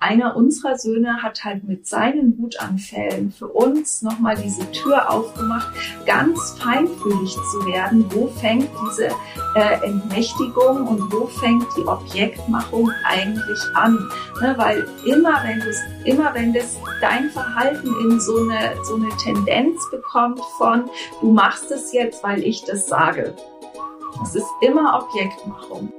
einer unserer Söhne hat halt mit seinen Wutanfällen für uns nochmal diese Tür aufgemacht, ganz feinfühlig zu werden. Wo fängt diese äh, Entmächtigung und wo fängt die Objektmachung eigentlich an? Ne, weil immer wenn das, immer wenn das dein Verhalten in so eine, so eine Tendenz bekommt von, du machst es jetzt, weil ich das sage. Es ist immer Objektmachung.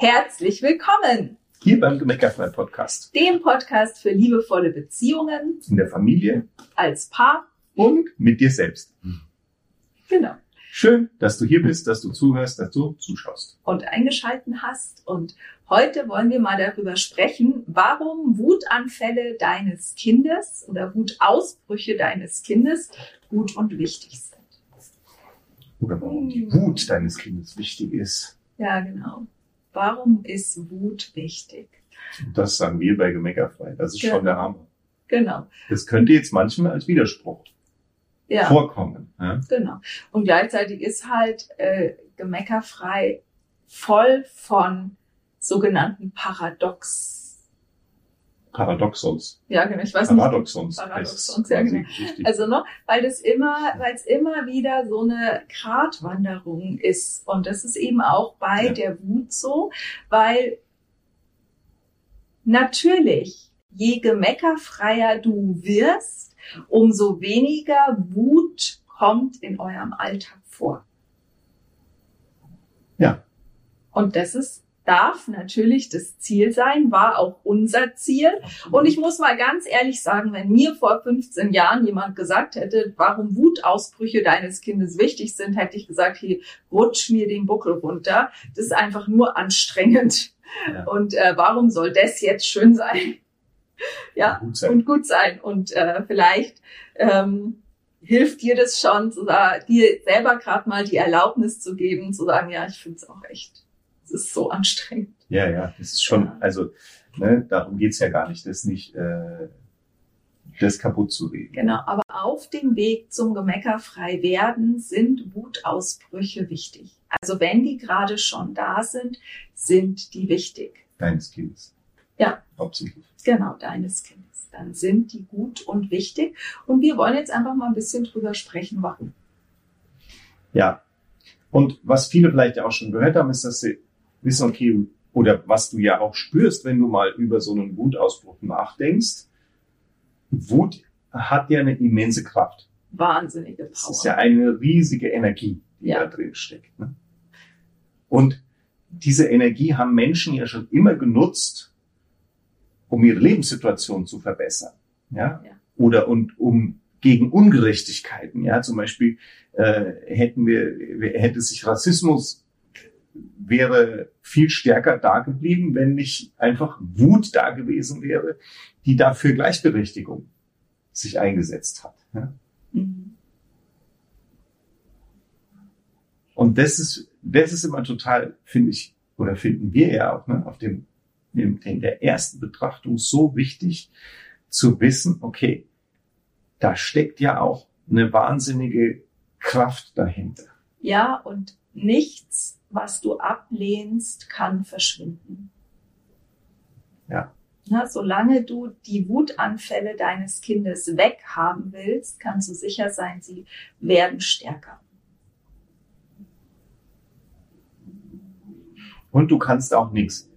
Herzlich willkommen! Hier beim Gemeckerfrei Podcast. Dem Podcast für liebevolle Beziehungen. In der Familie. Als Paar. Und mit dir selbst. Genau. Schön, dass du hier bist, dass du zuhörst, dass du zuschaust. Und eingeschalten hast. Und heute wollen wir mal darüber sprechen, warum Wutanfälle deines Kindes oder Wutausbrüche deines Kindes gut und wichtig sind. Oder warum die Wut deines Kindes wichtig ist. Ja, genau. Warum ist Wut wichtig? Das sagen wir bei Gemeckerfrei. Das ist genau. schon der Hammer. Genau. Das könnte jetzt manchmal als Widerspruch ja. vorkommen. Ja? Genau. Und gleichzeitig ist halt äh, Gemeckerfrei voll von sogenannten Paradox Paradoxons. Ja, genau. Ich weiß Paradoxons. Nicht. Paradoxons, ja, genau. Also, ne, weil das immer, weil es immer wieder so eine Gratwanderung ist. Und das ist eben auch bei ja. der Wut so, weil natürlich, je gemeckerfreier du wirst, umso weniger Wut kommt in eurem Alltag vor. Ja. Und das ist darf natürlich das Ziel sein, war auch unser Ziel. Und ich muss mal ganz ehrlich sagen, wenn mir vor 15 Jahren jemand gesagt hätte, warum Wutausbrüche deines Kindes wichtig sind, hätte ich gesagt, hier rutsch mir den Buckel runter. Das ist einfach nur anstrengend. Ja. Und äh, warum soll das jetzt schön sein? ja, gut und gut sein. Und äh, vielleicht ähm, hilft dir das schon, so, dir selber gerade mal die Erlaubnis zu geben, zu sagen, ja, ich finde es auch echt es ist so anstrengend. Ja, ja, das ist schon, also ne, darum geht's ja gar nicht, das nicht äh, das kaputt zu reden. Genau, aber auf dem Weg zum Gemeckerfrei werden sind Wutausbrüche wichtig. Also wenn die gerade schon da sind, sind die wichtig. Deines Kindes. Ja. Hauptsächlich. Genau, deines Kindes. Dann sind die gut und wichtig. Und wir wollen jetzt einfach mal ein bisschen drüber sprechen, warum. Ja. Und was viele vielleicht auch schon gehört haben, ist, dass sie wissen, okay, oder was du ja auch spürst, wenn du mal über so einen Wutausbruch nachdenkst. Wut hat ja eine immense Kraft. Wahnsinnige Power. Das ist ja eine riesige Energie, die ja. da drin steckt. Ne? Und diese Energie haben Menschen ja schon immer genutzt, um ihre Lebenssituation zu verbessern. Ja? ja. Oder und um gegen Ungerechtigkeiten. Ja, zum Beispiel äh, hätten wir, hätte sich Rassismus wäre viel stärker da geblieben, wenn nicht einfach Wut da gewesen wäre, die dafür Gleichberechtigung sich eingesetzt hat. Ja? Mhm. Und das ist, das ist immer total, finde ich, oder finden wir ja auch, ne, auf dem, in der ersten Betrachtung so wichtig zu wissen, okay, da steckt ja auch eine wahnsinnige Kraft dahinter. Ja, und nichts was du ablehnst, kann verschwinden. Ja. Na, solange du die Wutanfälle deines Kindes weghaben willst, kannst du sicher sein, sie werden stärker. Und du kannst auch nichts,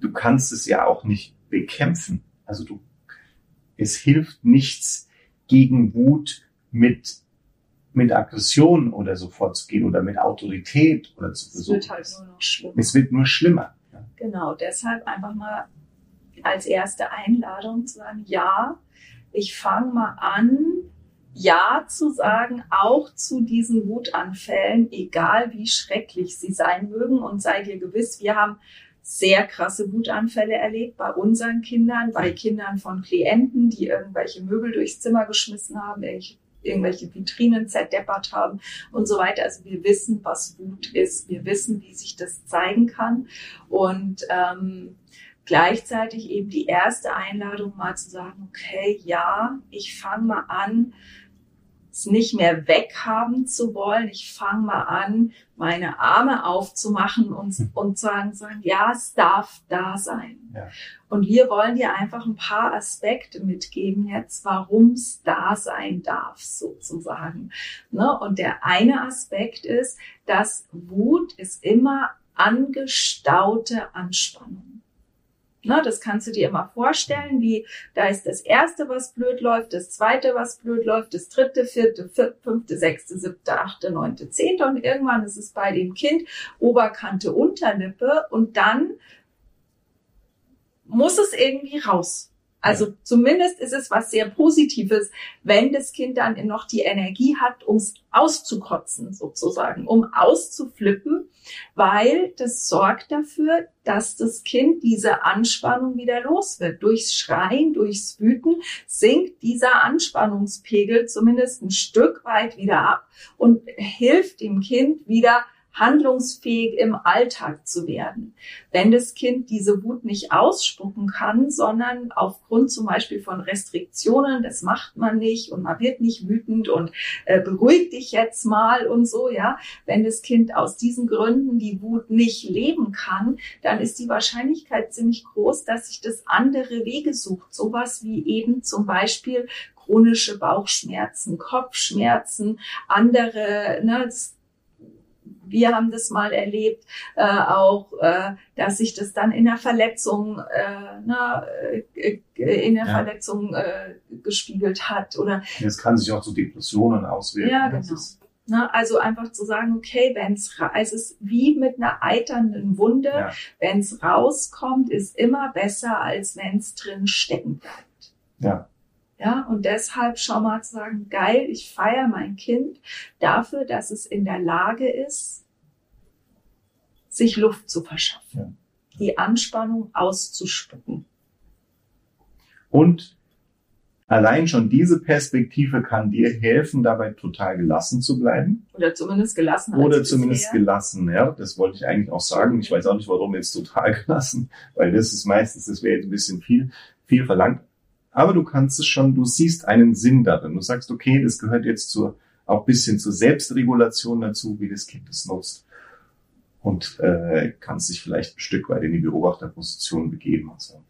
du kannst es ja auch nicht bekämpfen. Also du, es hilft nichts gegen Wut mit mit Aggression oder so vorzugehen oder mit Autorität oder zu versuchen. Es wird halt nur noch schlimmer. Es wird nur schlimmer. Ja. Genau, deshalb einfach mal als erste Einladung zu sagen, ja, ich fange mal an, ja zu sagen, auch zu diesen Wutanfällen, egal wie schrecklich sie sein mögen. Und sei dir gewiss, wir haben sehr krasse Wutanfälle erlebt bei unseren Kindern, bei Kindern von Klienten, die irgendwelche Möbel durchs Zimmer geschmissen haben, irgendwelche irgendwelche Vitrinen zerdeppert haben und so weiter. Also wir wissen, was Wut ist. Wir wissen, wie sich das zeigen kann. Und ähm, gleichzeitig eben die erste Einladung mal zu sagen, okay, ja, ich fange mal an, es nicht mehr weghaben zu wollen. Ich fange mal an, meine Arme aufzumachen und, mhm. und sagen, sagen, ja, es darf da sein. Ja. Und wir wollen dir einfach ein paar Aspekte mitgeben jetzt, warum es da sein darf, sozusagen. Ne? Und der eine Aspekt ist, dass Wut ist immer angestaute Anspannung. Ne, das kannst du dir immer vorstellen, wie da ist das erste, was blöd läuft, das zweite, was blöd läuft, das dritte, vierte, vierte fünfte, sechste, siebte, achte, neunte, zehnte und irgendwann ist es bei dem Kind Oberkante, Unterlippe und dann muss es irgendwie raus. Also ja. zumindest ist es was sehr Positives, wenn das Kind dann noch die Energie hat, ums auszukotzen sozusagen, um auszuflippen, weil das sorgt dafür, dass das Kind diese Anspannung wieder los wird. Durchs Schreien, durchs Wüten sinkt dieser Anspannungspegel zumindest ein Stück weit wieder ab und hilft dem Kind wieder handlungsfähig im Alltag zu werden. Wenn das Kind diese Wut nicht ausspucken kann, sondern aufgrund zum Beispiel von Restriktionen, das macht man nicht und man wird nicht wütend und äh, beruhigt dich jetzt mal und so, ja. Wenn das Kind aus diesen Gründen die Wut nicht leben kann, dann ist die Wahrscheinlichkeit ziemlich groß, dass sich das andere Wege sucht. Sowas wie eben zum Beispiel chronische Bauchschmerzen, Kopfschmerzen, andere, ne, wir haben das mal erlebt, äh, auch, äh, dass sich das dann in der Verletzung, äh, na, äh, in der ja. Verletzung äh, gespiegelt hat. Oder es kann sich auch zu Depressionen auswirken. Ja, genau. Na, also einfach zu sagen, okay, wenn es es ist wie mit einer eiternden Wunde, ja. wenn es rauskommt, ist immer besser, als wenn es drin stecken bleibt. Ja. Ja, und deshalb schon mal zu sagen, geil, ich feiere mein Kind dafür, dass es in der Lage ist, sich Luft zu verschaffen, ja. die Anspannung auszuspucken. Und allein schon diese Perspektive kann dir helfen, dabei total gelassen zu bleiben. Oder zumindest gelassen. Oder zumindest bisher. gelassen, ja. Das wollte ich eigentlich auch sagen. Ich weiß auch nicht, warum jetzt total gelassen, weil das ist meistens, das wäre jetzt ein bisschen viel, viel verlangt. Aber du kannst es schon, du siehst einen Sinn darin. Du sagst, okay, das gehört jetzt zur, auch bisschen zur Selbstregulation dazu, wie das Kind es nutzt. Und äh, kannst dich vielleicht ein Stück weit in die Beobachterposition begeben und sagen,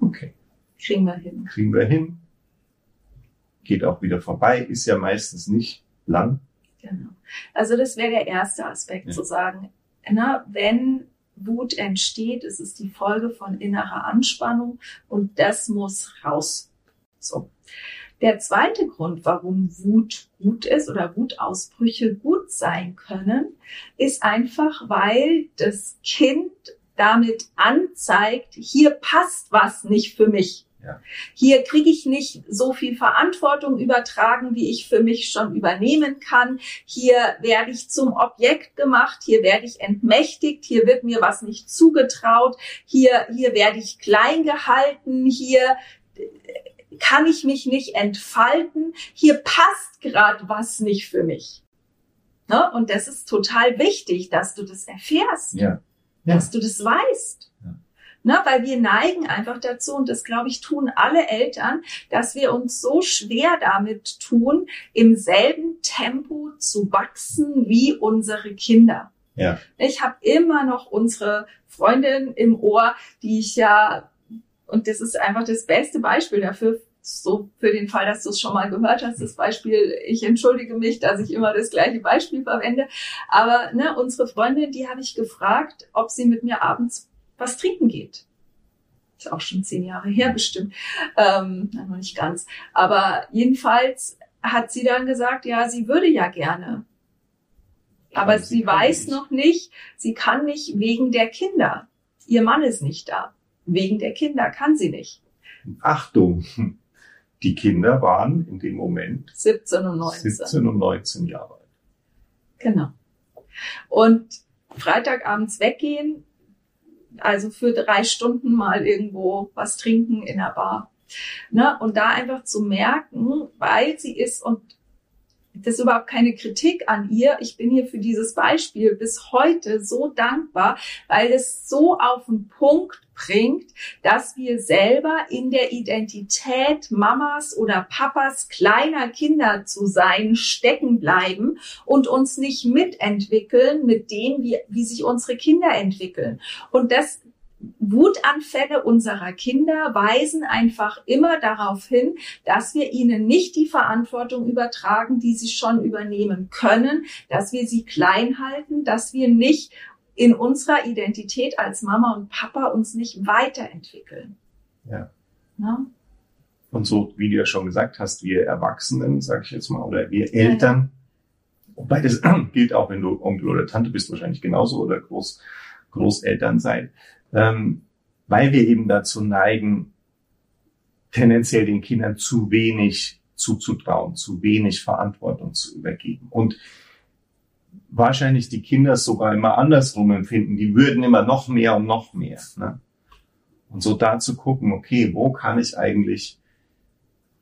okay. Kriegen wir hin. Kriegen wir hin. Geht auch wieder vorbei, ist ja meistens nicht lang. Genau. Also das wäre der erste Aspekt, ja. zu sagen, na, wenn Wut entsteht, ist es die Folge von innerer Anspannung und das muss raus. So. Der zweite Grund, warum Wut gut ist oder Wutausbrüche gut sein können, ist einfach, weil das Kind damit anzeigt, hier passt was nicht für mich. Ja. Hier kriege ich nicht so viel Verantwortung übertragen, wie ich für mich schon übernehmen kann. Hier werde ich zum Objekt gemacht, hier werde ich entmächtigt, hier wird mir was nicht zugetraut, hier, hier werde ich klein gehalten, hier kann ich mich nicht entfalten, hier passt gerade was nicht für mich. Ne? Und das ist total wichtig, dass du das erfährst, ja. Ja. dass du das weißt. Ne, weil wir neigen einfach dazu, und das glaube ich tun alle Eltern, dass wir uns so schwer damit tun, im selben Tempo zu wachsen wie unsere Kinder. Ja. Ich habe immer noch unsere Freundin im Ohr, die ich ja, und das ist einfach das beste Beispiel dafür, so für den Fall, dass du es schon mal gehört hast, das Beispiel, ich entschuldige mich, dass ich immer das gleiche Beispiel verwende, aber ne, unsere Freundin, die habe ich gefragt, ob sie mit mir abends was trinken geht. Ist auch schon zehn Jahre her bestimmt. Ähm, noch nicht ganz. Aber jedenfalls hat sie dann gesagt, ja, sie würde ja gerne. Aber sie, sie weiß nicht. noch nicht, sie kann nicht wegen der Kinder. Ihr Mann ist nicht da. Wegen der Kinder kann sie nicht. Achtung, die Kinder waren in dem Moment 17 und 19. 17 und 19 Jahre alt. Genau. Und Freitagabends weggehen also für drei Stunden mal irgendwo was trinken in der Bar. Ne? Und da einfach zu merken, weil sie ist und das ist überhaupt keine Kritik an ihr. Ich bin hier für dieses Beispiel bis heute so dankbar, weil es so auf den Punkt bringt, dass wir selber in der Identität Mamas oder Papas kleiner Kinder zu sein stecken bleiben und uns nicht mitentwickeln mit dem, wie, wie sich unsere Kinder entwickeln. Und das Wutanfälle unserer Kinder weisen einfach immer darauf hin, dass wir ihnen nicht die Verantwortung übertragen, die sie schon übernehmen können, dass wir sie klein halten, dass wir nicht in unserer Identität als Mama und Papa uns nicht weiterentwickeln. Ja. Na? Und so, wie du ja schon gesagt hast, wir Erwachsenen, sage ich jetzt mal, oder wir Eltern, ja. wobei das gilt auch, wenn du Onkel oder Tante bist, wahrscheinlich genauso, oder Groß, Großeltern sein, ähm, weil wir eben dazu neigen, tendenziell den Kindern zu wenig zuzutrauen, zu wenig Verantwortung zu übergeben. Und wahrscheinlich die Kinder sogar immer andersrum empfinden. Die würden immer noch mehr und noch mehr. Ne? Und so da zu gucken, okay, wo kann ich eigentlich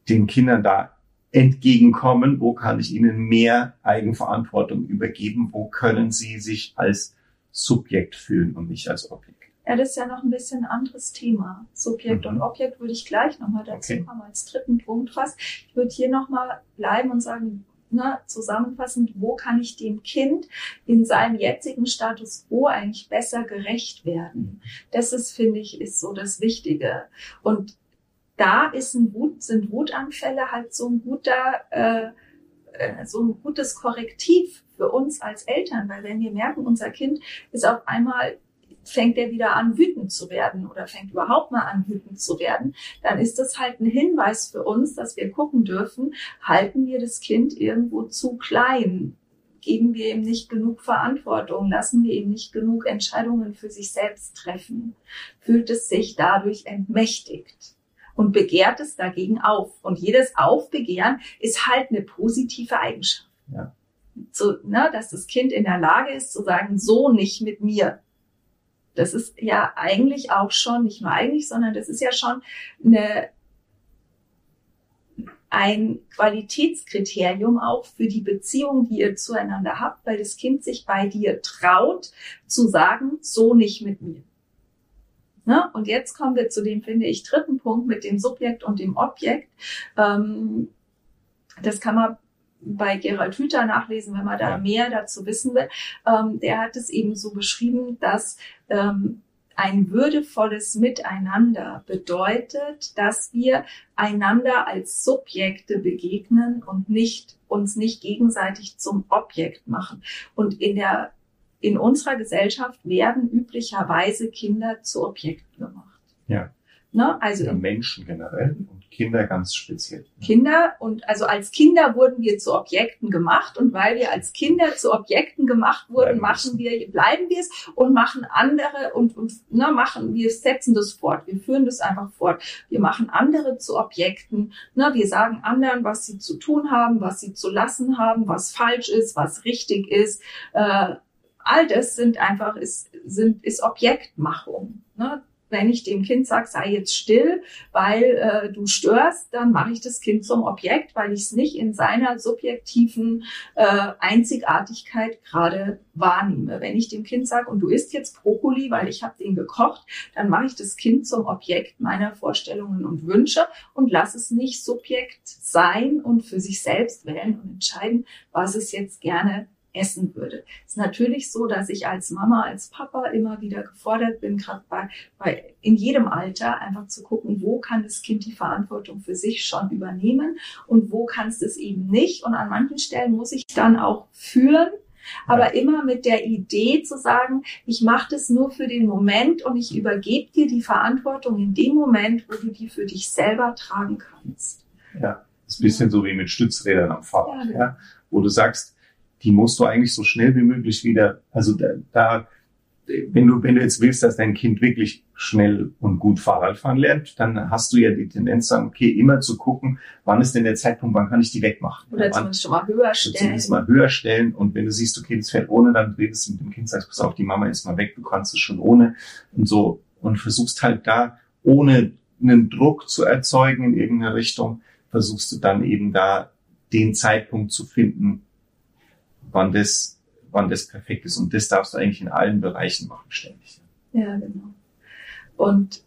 den Kindern da entgegenkommen? Wo kann ich ihnen mehr Eigenverantwortung übergeben? Wo können sie sich als Subjekt fühlen und nicht als Objekt? Ja, das ist ja noch ein bisschen ein anderes Thema. Subjekt mhm. und Objekt würde ich gleich nochmal dazu okay. kommen als dritten Punkt fast. Ich würde hier nochmal bleiben und sagen, ne, zusammenfassend, wo kann ich dem Kind in seinem jetzigen Status quo eigentlich besser gerecht werden? Das ist, finde ich, ist so das Wichtige. Und da ist ein Wut, sind Wutanfälle halt so ein guter, äh, äh, so ein gutes Korrektiv für uns als Eltern, weil wenn wir merken, unser Kind ist auf einmal fängt er wieder an, wütend zu werden oder fängt überhaupt mal an, wütend zu werden, dann ist das halt ein Hinweis für uns, dass wir gucken dürfen, halten wir das Kind irgendwo zu klein? Geben wir ihm nicht genug Verantwortung? Lassen wir ihm nicht genug Entscheidungen für sich selbst treffen? Fühlt es sich dadurch entmächtigt? Und begehrt es dagegen auf. Und jedes Aufbegehren ist halt eine positive Eigenschaft. Ja. So, ne, dass das Kind in der Lage ist zu sagen, so nicht mit mir das ist ja eigentlich auch schon, nicht nur eigentlich, sondern das ist ja schon eine, ein Qualitätskriterium auch für die Beziehung, die ihr zueinander habt, weil das Kind sich bei dir traut zu sagen, so nicht mit mir. Ne? Und jetzt kommen wir zu dem, finde ich, dritten Punkt mit dem Subjekt und dem Objekt. Ähm, das kann man bei Gerald Hüther nachlesen, wenn man da mehr dazu wissen will. Ähm, der hat es eben so beschrieben, dass ähm, ein würdevolles Miteinander bedeutet, dass wir einander als Subjekte begegnen und nicht, uns nicht gegenseitig zum Objekt machen. Und in der, in unserer Gesellschaft werden üblicherweise Kinder zu Objekten gemacht. Ja. Ne? Also ja, Menschen generell und Kinder ganz speziell. Kinder und also als Kinder wurden wir zu Objekten gemacht und weil wir als Kinder zu Objekten gemacht wurden, bleiben machen wir, bleiben wir es und machen andere und, und ne, machen, wir setzen das fort, wir führen das einfach fort. Wir machen andere zu Objekten, ne, wir sagen anderen, was sie zu tun haben, was sie zu lassen haben, was falsch ist, was richtig ist. Äh, all das sind einfach, ist, sind, ist Objektmachung. Ne? Wenn ich dem Kind sage, sei jetzt still, weil äh, du störst, dann mache ich das Kind zum Objekt, weil ich es nicht in seiner subjektiven äh, Einzigartigkeit gerade wahrnehme. Wenn ich dem Kind sage, und du isst jetzt Brokkoli, weil ich habe den gekocht, dann mache ich das Kind zum Objekt meiner Vorstellungen und Wünsche und lass es nicht Subjekt sein und für sich selbst wählen und entscheiden, was es jetzt gerne essen würde. Es ist natürlich so, dass ich als Mama, als Papa immer wieder gefordert bin, gerade bei, bei in jedem Alter einfach zu gucken, wo kann das Kind die Verantwortung für sich schon übernehmen und wo kann es eben nicht. Und an manchen Stellen muss ich dann auch führen, aber ja. immer mit der Idee zu sagen, ich mache das nur für den Moment und ich übergebe dir die Verantwortung in dem Moment, wo du die für dich selber tragen kannst. Ja, das ist ein bisschen so wie mit Stützrädern am Fahrrad, ja, genau. ja, wo du sagst, die musst du eigentlich so schnell wie möglich wieder, also da, da wenn du, wenn du jetzt willst, dass dein Kind wirklich schnell und gut Fahrrad fahren lernt, dann hast du ja die Tendenz sagen, okay, immer zu gucken, wann ist denn der Zeitpunkt, wann kann ich die wegmachen? Oder zumindest schon mal höher stellen. Zumindest mal höher stellen. Und wenn du siehst, okay, das fährt ohne, dann redest du mit dem Kind, sagst, pass auf, die Mama ist mal weg, du kannst es schon ohne. Und so. Und versuchst halt da, ohne einen Druck zu erzeugen in irgendeine Richtung, versuchst du dann eben da den Zeitpunkt zu finden, wann das, wann das perfekt ist. Und das darfst du eigentlich in allen Bereichen machen, ständig. Ja, genau. Und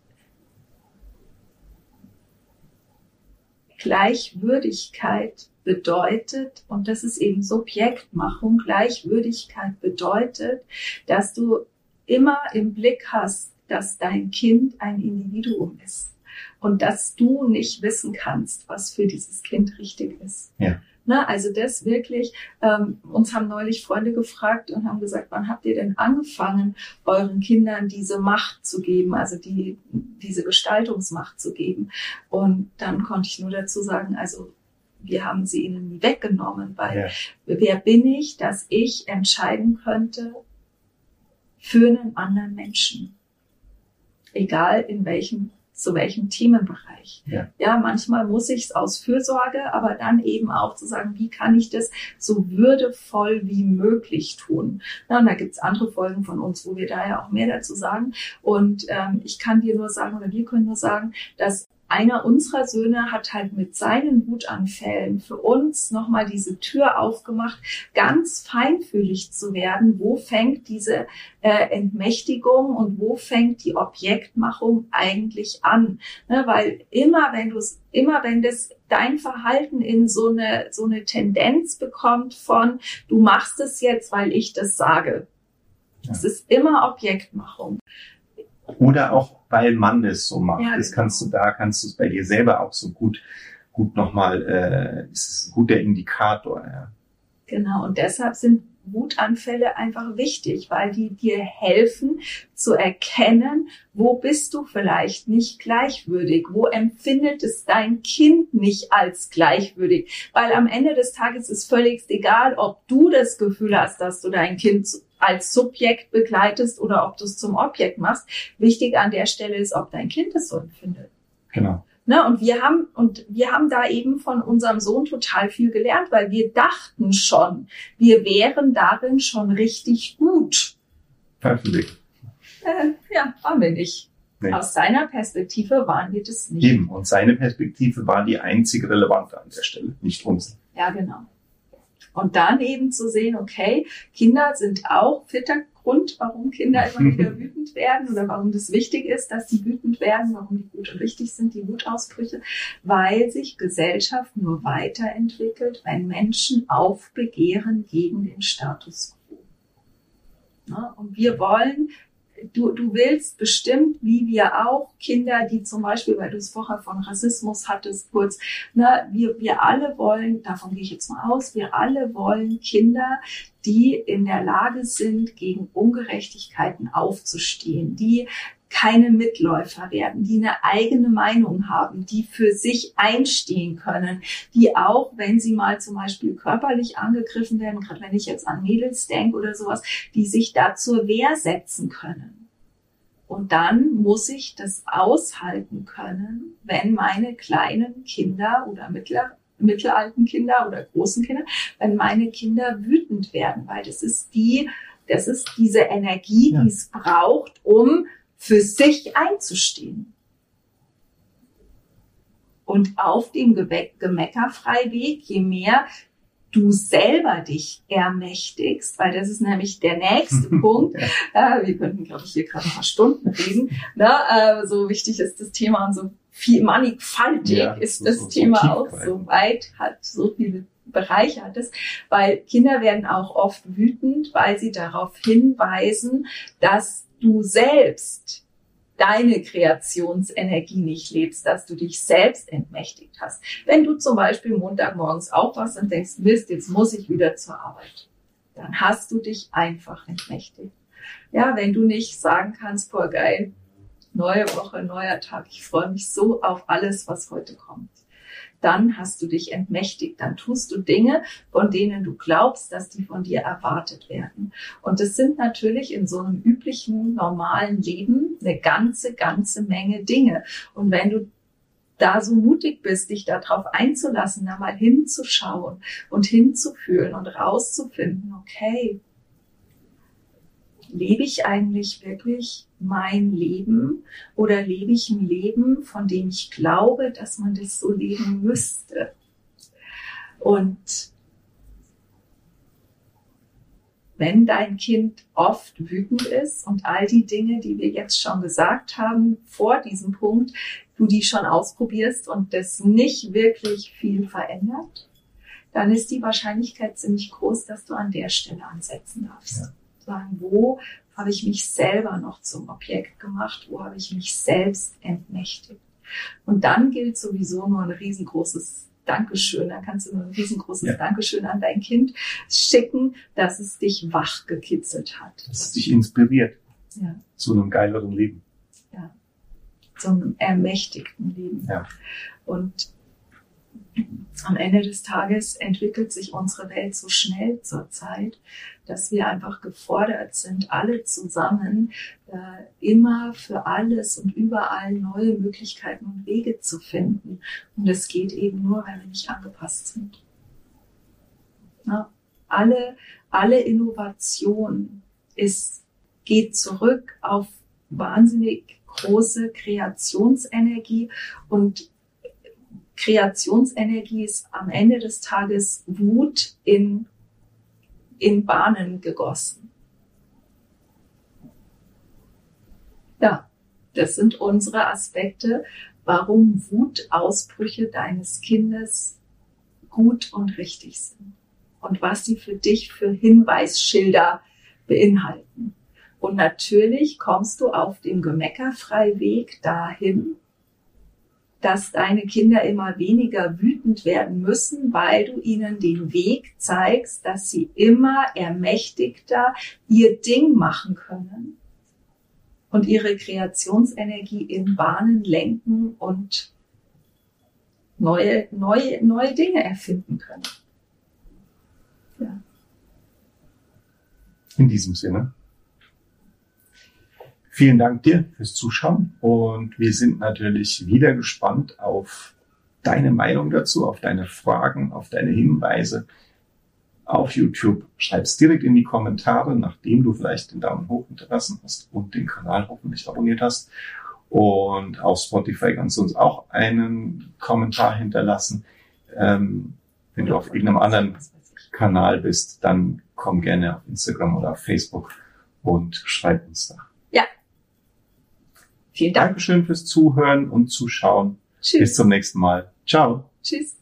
Gleichwürdigkeit bedeutet, und das ist eben Subjektmachung, Gleichwürdigkeit bedeutet, dass du immer im Blick hast, dass dein Kind ein Individuum ist und dass du nicht wissen kannst, was für dieses Kind richtig ist. Ja. Ne, also das wirklich, ähm, uns haben neulich Freunde gefragt und haben gesagt, wann habt ihr denn angefangen, euren Kindern diese Macht zu geben, also die, diese Gestaltungsmacht zu geben? Und dann konnte ich nur dazu sagen, also wir haben sie ihnen nie weggenommen, weil ja. wer bin ich, dass ich entscheiden könnte für einen anderen Menschen? Egal in welchem zu welchem Themenbereich. Ja, ja manchmal muss ich es aus Fürsorge, aber dann eben auch zu sagen, wie kann ich das so würdevoll wie möglich tun. Ja, und da gibt's andere Folgen von uns, wo wir da ja auch mehr dazu sagen. Und ähm, ich kann dir nur sagen, oder wir können nur sagen, dass einer unserer Söhne hat halt mit seinen Wutanfällen für uns nochmal diese Tür aufgemacht, ganz feinfühlig zu werden. Wo fängt diese äh, Entmächtigung und wo fängt die Objektmachung eigentlich an? Ne, weil immer wenn du es, immer wenn das dein Verhalten in so eine, so eine Tendenz bekommt von, du machst es jetzt, weil ich das sage. Es ja. ist immer Objektmachung. Oder auch, weil man das so macht. Ja, das kannst du, da kannst du es bei dir selber auch so gut, gut nochmal, äh, ist ein guter Indikator. Ja. Genau, und deshalb sind Wutanfälle einfach wichtig, weil die dir helfen zu erkennen, wo bist du vielleicht nicht gleichwürdig, wo empfindet es dein Kind nicht als gleichwürdig, weil am Ende des Tages ist völlig egal, ob du das Gefühl hast, dass du dein Kind als Subjekt begleitest oder ob du es zum Objekt machst. Wichtig an der Stelle ist, ob dein Kind es so empfindet. Genau. Ne, und wir haben, und wir haben da eben von unserem Sohn total viel gelernt, weil wir dachten schon, wir wären darin schon richtig gut. Perfekt. Äh, ja, waren wir nicht. Nee. Aus seiner Perspektive waren wir das nicht. Eben. Und seine Perspektive war die einzig relevante an der Stelle, nicht unsere. Ja, genau. Und dann eben zu sehen, okay, Kinder sind auch fitter Grund, warum Kinder immer wieder wütend werden oder warum das wichtig ist, dass sie wütend werden, warum die gut und wichtig sind, die Wutausbrüche, weil sich Gesellschaft nur weiterentwickelt, wenn Menschen aufbegehren gegen den Status quo. und wir wollen du, du willst bestimmt, wie wir auch, Kinder, die zum Beispiel, weil du es vorher von Rassismus hattest, kurz, ne, wir, wir alle wollen, davon gehe ich jetzt mal aus, wir alle wollen Kinder, die in der Lage sind, gegen Ungerechtigkeiten aufzustehen, die keine Mitläufer werden, die eine eigene Meinung haben, die für sich einstehen können, die auch, wenn sie mal zum Beispiel körperlich angegriffen werden, gerade wenn ich jetzt an Mädels denke oder sowas, die sich da zur Wehr setzen können. Und dann muss ich das aushalten können, wenn meine kleinen Kinder oder mittler, mittelalten Kinder oder großen Kinder, wenn meine Kinder wütend werden, weil das ist die, das ist diese Energie, ja. die es braucht, um für sich einzustehen. Und auf dem Gemeckerfreiweg, je mehr du selber dich ermächtigst, weil das ist nämlich der nächste Punkt. Äh, wir könnten, glaube ich, hier gerade ein paar Stunden reden. Ne? Äh, so wichtig ist das Thema und so viel mannigfaltig ja, ist das so, Thema so auch so weit, hat so viele Bereiche hat es, weil Kinder werden auch oft wütend, weil sie darauf hinweisen, dass du selbst deine Kreationsenergie nicht lebst, dass du dich selbst entmächtigt hast. Wenn du zum Beispiel Montagmorgens aufwachst und denkst, Mist, jetzt muss ich wieder zur Arbeit, dann hast du dich einfach entmächtigt. Ja, wenn du nicht sagen kannst, boah, geil, neue Woche, neuer Tag, ich freue mich so auf alles, was heute kommt dann hast du dich entmächtigt, dann tust du Dinge, von denen du glaubst, dass die von dir erwartet werden. Und es sind natürlich in so einem üblichen, normalen Leben eine ganze, ganze Menge Dinge. Und wenn du da so mutig bist, dich darauf einzulassen, da mal hinzuschauen und hinzufühlen und rauszufinden, okay, lebe ich eigentlich wirklich mein Leben oder lebe ich ein Leben, von dem ich glaube, dass man das so leben müsste? Und wenn dein Kind oft wütend ist und all die Dinge, die wir jetzt schon gesagt haben, vor diesem Punkt, du die schon ausprobierst und das nicht wirklich viel verändert, dann ist die Wahrscheinlichkeit ziemlich groß, dass du an der Stelle ansetzen darfst. Ja. Sagen, wo habe ich mich selber noch zum Objekt gemacht? Wo habe ich mich selbst entmächtigt? Und dann gilt sowieso nur ein riesengroßes Dankeschön. Dann kannst du nur ein riesengroßes ja. Dankeschön an dein Kind schicken, dass es dich wach gekitzelt hat. Dass es dich inspiriert. Ja. Zu einem geileren Leben. Ja. Zum ermächtigten Leben. Ja. Und am Ende des Tages entwickelt sich unsere Welt so schnell zurzeit, dass wir einfach gefordert sind, alle zusammen äh, immer für alles und überall neue Möglichkeiten und Wege zu finden. Und das geht eben nur, wenn wir nicht angepasst sind. Ja, alle, alle Innovation ist, geht zurück auf wahnsinnig große Kreationsenergie und Kreationsenergie ist am Ende des Tages Wut in, in Bahnen gegossen. Ja, das sind unsere Aspekte, warum Wutausbrüche deines Kindes gut und richtig sind und was sie für dich für Hinweisschilder beinhalten. Und natürlich kommst du auf dem Gemeckerfreiweg dahin, dass deine Kinder immer weniger wütend werden müssen, weil du ihnen den Weg zeigst, dass sie immer ermächtigter ihr Ding machen können und ihre Kreationsenergie in Bahnen lenken und neue, neue, neue Dinge erfinden können. Ja. In diesem Sinne. Vielen Dank dir fürs Zuschauen und wir sind natürlich wieder gespannt auf deine Meinung dazu, auf deine Fragen, auf deine Hinweise auf YouTube. Schreib's direkt in die Kommentare, nachdem du vielleicht den Daumen hoch hinterlassen hast und den Kanal hoffentlich abonniert hast. Und auf Spotify kannst du uns auch einen Kommentar hinterlassen. Ähm, wenn du auf irgendeinem anderen Kanal bist, dann komm gerne auf Instagram oder auf Facebook und schreib uns da. Vielen Dank. Dankeschön fürs Zuhören und Zuschauen. Tschüss. Bis zum nächsten Mal. Ciao. Tschüss.